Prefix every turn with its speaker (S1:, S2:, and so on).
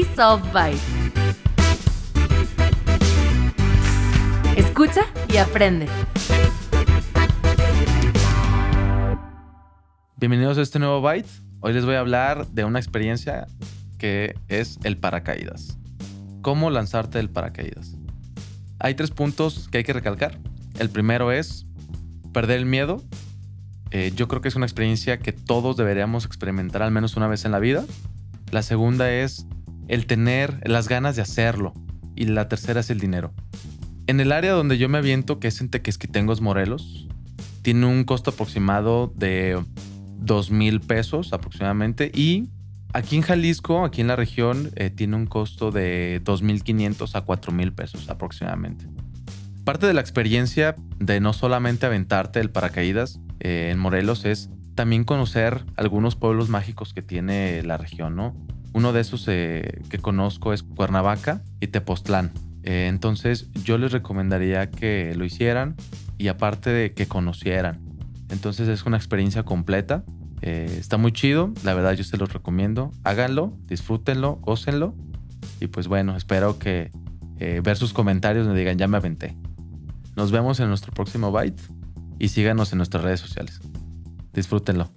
S1: Soft Bite. Escucha y aprende.
S2: Bienvenidos a este nuevo Byte. Hoy les voy a hablar de una experiencia que es el paracaídas. ¿Cómo lanzarte del paracaídas? Hay tres puntos que hay que recalcar. El primero es perder el miedo. Eh, yo creo que es una experiencia que todos deberíamos experimentar al menos una vez en la vida. La segunda es el tener las ganas de hacerlo. Y la tercera es el dinero. En el área donde yo me aviento, que es en Tequesquitengos, Morelos, tiene un costo aproximado de 2 mil pesos aproximadamente. Y aquí en Jalisco, aquí en la región, eh, tiene un costo de 2.500 a 4 mil pesos aproximadamente. Parte de la experiencia de no solamente aventarte el paracaídas eh, en Morelos es también conocer algunos pueblos mágicos que tiene la región, ¿no? Uno de esos eh, que conozco es Cuernavaca y Tepoztlán. entonces yo les recomendaría que lo hicieran y aparte de que conocieran. Entonces es una experiencia completa. Eh, está muy chido, la verdad yo se los recomiendo. Háganlo, disfrútenlo, gócenlo. Y pues bueno, espero que eh, ver sus comentarios me digan ya me aventé. Nos vemos en nuestro próximo Byte y síganos en nuestras redes sociales. Disfrútenlo.